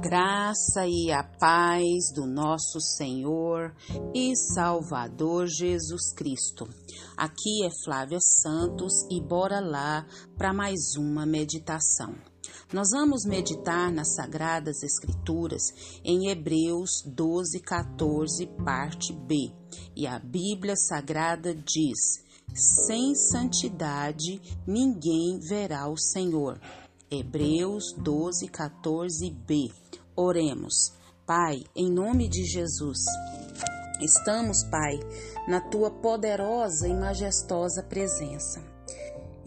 graça e a paz do nosso Senhor e Salvador Jesus Cristo. Aqui é Flávia Santos e bora lá para mais uma meditação. Nós vamos meditar nas Sagradas Escrituras em Hebreus 12, 14, parte B. E a Bíblia Sagrada diz: Sem santidade ninguém verá o Senhor. Hebreus 12, 14b. Oremos. Pai, em nome de Jesus, estamos, Pai, na tua poderosa e majestosa presença.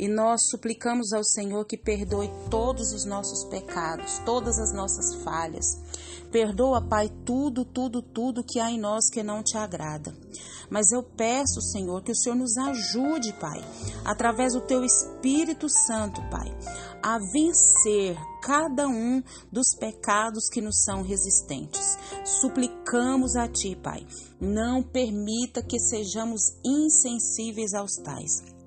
E nós suplicamos ao Senhor que perdoe todos os nossos pecados, todas as nossas falhas. Perdoa, Pai, tudo, tudo, tudo que há em nós que não te agrada. Mas eu peço, Senhor, que o Senhor nos ajude, Pai, através do teu Espírito Santo, Pai, a vencer cada um dos pecados que nos são resistentes. Suplicamos a Ti, Pai, não permita que sejamos insensíveis aos tais.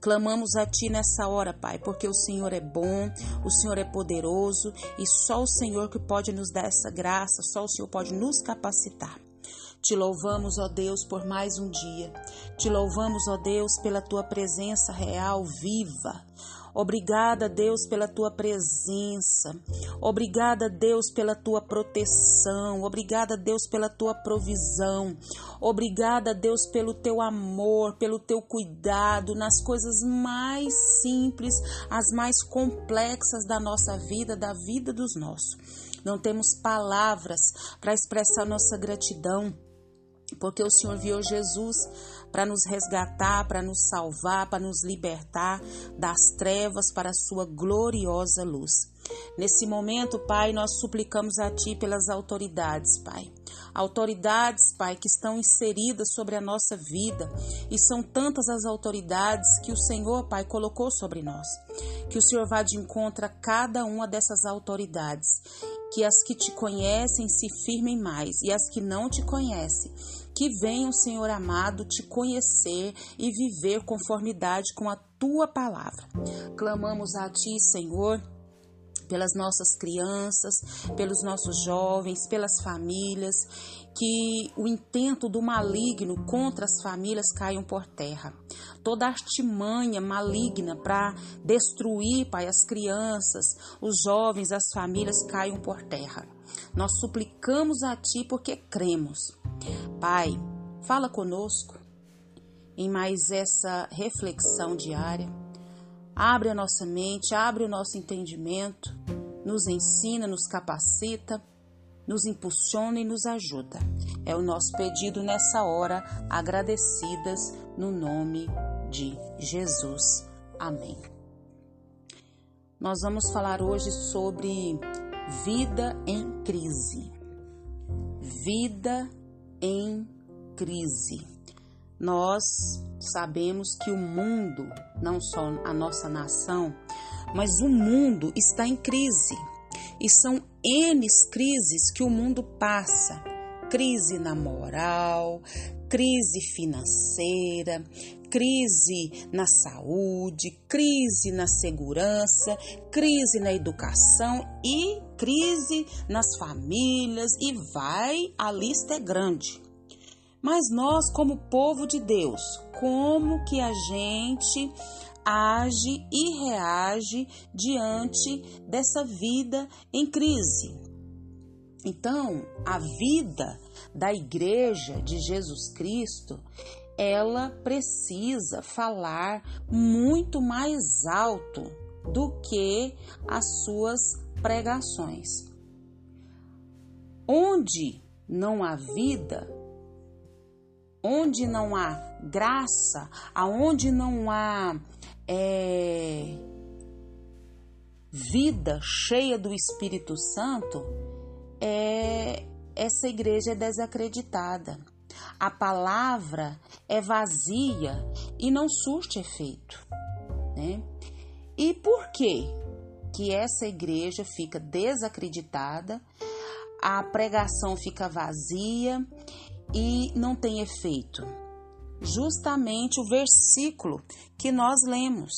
Clamamos a Ti nessa hora, Pai, porque o Senhor é bom, o Senhor é poderoso e só o Senhor que pode nos dar essa graça, só o Senhor pode nos capacitar. Te louvamos, ó Deus, por mais um dia. Te louvamos, ó Deus, pela tua presença real, viva. Obrigada, Deus, pela tua presença. Obrigada, Deus, pela tua proteção. Obrigada, Deus, pela tua provisão. Obrigada, Deus, pelo teu amor, pelo teu cuidado nas coisas mais simples, as mais complexas da nossa vida, da vida dos nossos. Não temos palavras para expressar nossa gratidão porque o Senhor viu Jesus para nos resgatar, para nos salvar, para nos libertar das trevas para a sua gloriosa luz. Nesse momento, Pai, nós suplicamos a Ti pelas autoridades, Pai. Autoridades, Pai, que estão inseridas sobre a nossa vida e são tantas as autoridades que o Senhor, Pai, colocou sobre nós. Que o Senhor vá de encontro a cada uma dessas autoridades que as que te conhecem se firmem mais e as que não te conhecem, que venham, Senhor amado, te conhecer e viver conformidade com a tua palavra. Clamamos a ti, Senhor pelas nossas crianças, pelos nossos jovens, pelas famílias, que o intento do maligno contra as famílias caiam por terra. Toda artimanha maligna para destruir, Pai, as crianças, os jovens, as famílias caiam por terra. Nós suplicamos a Ti porque cremos. Pai, fala conosco em mais essa reflexão diária Abre a nossa mente, abre o nosso entendimento, nos ensina, nos capacita, nos impulsiona e nos ajuda. É o nosso pedido nessa hora, agradecidas no nome de Jesus. Amém. Nós vamos falar hoje sobre vida em crise. Vida em crise. Nós sabemos que o mundo, não só a nossa nação, mas o mundo está em crise. E são N crises que o mundo passa: crise na moral, crise financeira, crise na saúde, crise na segurança, crise na educação e crise nas famílias, e vai, a lista é grande. Mas nós, como povo de Deus, como que a gente age e reage diante dessa vida em crise? Então, a vida da igreja de Jesus Cristo, ela precisa falar muito mais alto do que as suas pregações. Onde não há vida, onde não há graça, aonde não há é, vida cheia do Espírito Santo, é, essa igreja é desacreditada. A palavra é vazia e não surte efeito. Né? E por que que essa igreja fica desacreditada, a pregação fica vazia e não tem efeito? Justamente o versículo que nós lemos.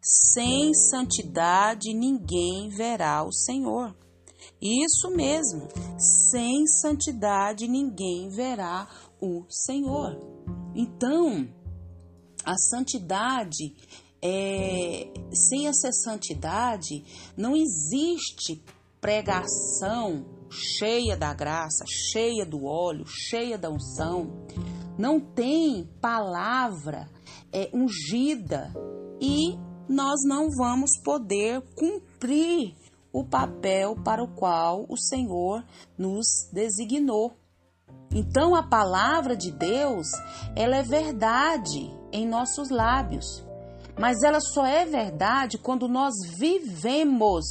Sem santidade ninguém verá o Senhor. Isso mesmo, sem santidade ninguém verá o Senhor. Então, a santidade, é, sem essa santidade, não existe pregação cheia da graça, cheia do óleo, cheia da unção. Não tem palavra é, ungida e nós não vamos poder cumprir o papel para o qual o Senhor nos designou. Então a palavra de Deus, ela é verdade em nossos lábios, mas ela só é verdade quando nós vivemos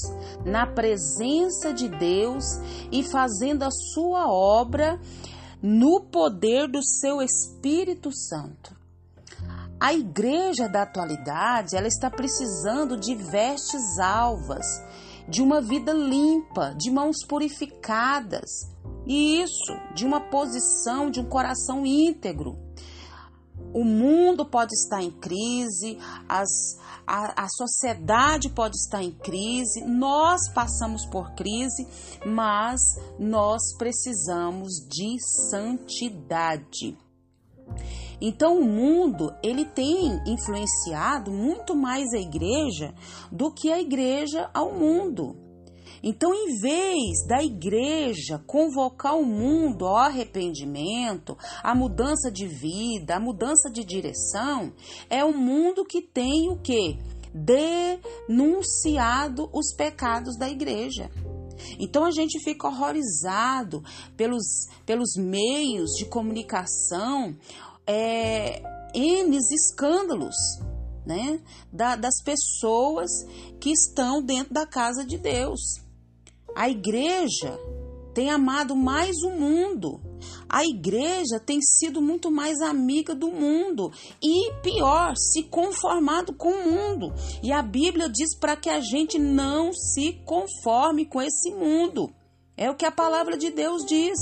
na presença de Deus e fazendo a sua obra no poder do seu Espírito Santo. A igreja da atualidade, ela está precisando de vestes alvas, de uma vida limpa, de mãos purificadas. E isso, de uma posição, de um coração íntegro. O mundo pode estar em crise, as, a, a sociedade pode estar em crise, nós passamos por crise, mas nós precisamos de santidade. Então o mundo ele tem influenciado muito mais a igreja do que a igreja ao mundo. Então, em vez da igreja convocar o mundo ao arrependimento, à mudança de vida, à mudança de direção, é o mundo que tem o que? Denunciado os pecados da igreja. Então a gente fica horrorizado pelos, pelos meios de comunicação é, N escândalos né, da, das pessoas que estão dentro da casa de Deus. A igreja tem amado mais o mundo. A igreja tem sido muito mais amiga do mundo e, pior, se conformado com o mundo. E a Bíblia diz para que a gente não se conforme com esse mundo. É o que a palavra de Deus diz.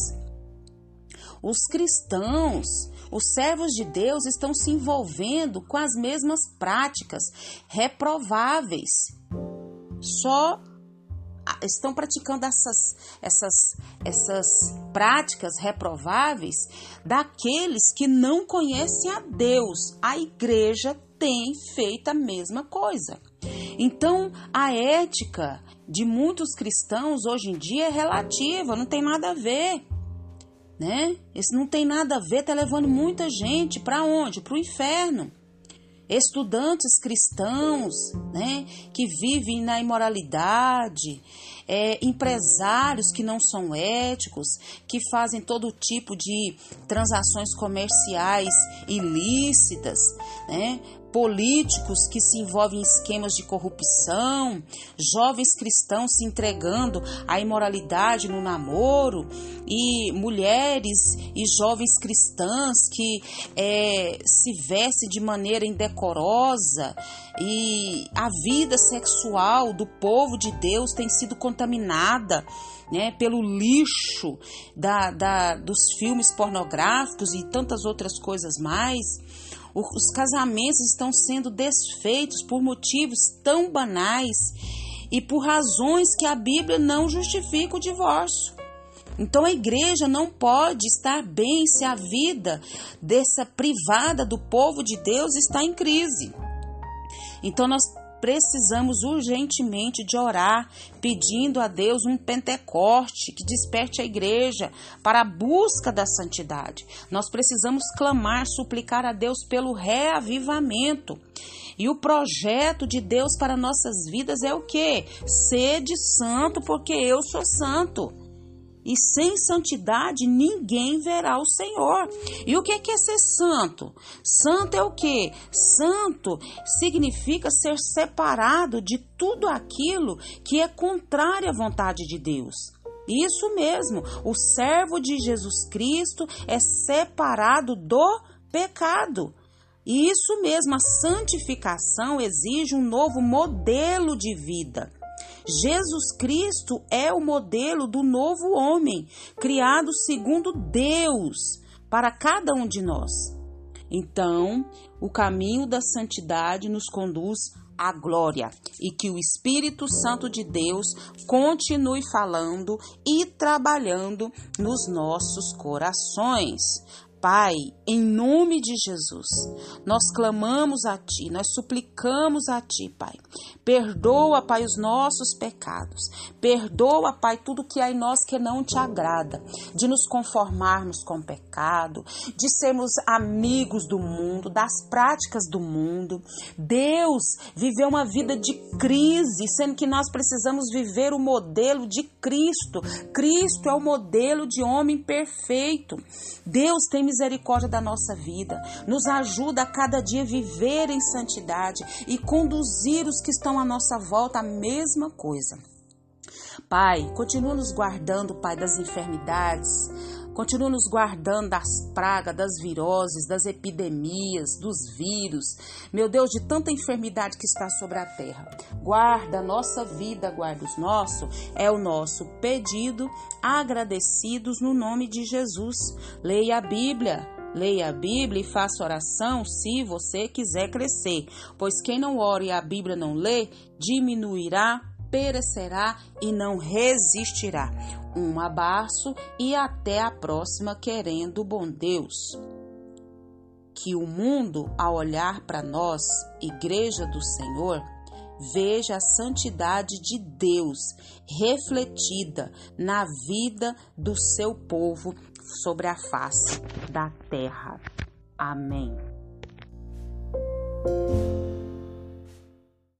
Os cristãos, os servos de Deus estão se envolvendo com as mesmas práticas reprováveis. Só estão praticando essas, essas, essas práticas reprováveis daqueles que não conhecem a Deus. A igreja tem feito a mesma coisa. Então, a ética de muitos cristãos hoje em dia é relativa, não tem nada a ver né? Isso não tem nada a ver, tá levando muita gente para onde? Para o inferno. Estudantes cristãos, né, que vivem na imoralidade, é, empresários que não são éticos, que fazem todo tipo de transações comerciais ilícitas, né, políticos que se envolvem em esquemas de corrupção, jovens cristãos se entregando à imoralidade no namoro, e mulheres e jovens cristãs que é, se vestem de maneira indecorosa, e a vida sexual do povo de Deus tem sido contaminada. Né, pelo lixo da, da, dos filmes pornográficos e tantas outras coisas mais. Os casamentos estão sendo desfeitos por motivos tão banais e por razões que a Bíblia não justifica o divórcio. Então a igreja não pode estar bem se a vida dessa privada do povo de Deus está em crise. Então nós precisamos urgentemente de orar, pedindo a Deus um Pentecoste que desperte a igreja para a busca da santidade. Nós precisamos clamar, suplicar a Deus pelo reavivamento. E o projeto de Deus para nossas vidas é o que? Sede santo, porque eu sou santo e sem santidade ninguém verá o Senhor. E o que é ser santo? Santo é o que? Santo significa ser separado de tudo aquilo que é contrário à vontade de Deus. Isso mesmo, o servo de Jesus Cristo é separado do pecado. E isso mesmo, a santificação exige um novo modelo de vida. Jesus Cristo é o modelo do novo homem, criado segundo Deus para cada um de nós. Então, o caminho da santidade nos conduz à glória e que o Espírito Santo de Deus continue falando e trabalhando nos nossos corações. Pai, em nome de Jesus, nós clamamos a Ti, nós suplicamos a Ti, Pai. Perdoa, Pai, os nossos pecados. Perdoa, Pai, tudo que há em nós que não te agrada, de nos conformarmos com o pecado, de sermos amigos do mundo, das práticas do mundo. Deus viveu uma vida de crise, sendo que nós precisamos viver o modelo de Cristo. Cristo é o modelo de homem perfeito. Deus tem misericórdia da nossa vida, nos ajuda a cada dia viver em santidade e conduzir os que estão à nossa volta a mesma coisa. Pai, continua nos guardando, Pai, das enfermidades, Continua nos guardando das pragas, das viroses, das epidemias, dos vírus. Meu Deus, de tanta enfermidade que está sobre a terra. Guarda a nossa vida, guarda os nossos. É o nosso pedido, agradecidos no nome de Jesus. Leia a Bíblia. Leia a Bíblia e faça oração se você quiser crescer, pois quem não ora e a Bíblia não lê, diminuirá perecerá e não resistirá. Um abraço e até a próxima, querendo bom Deus. Que o mundo, ao olhar para nós, Igreja do Senhor, veja a santidade de Deus refletida na vida do seu povo sobre a face da terra. Amém.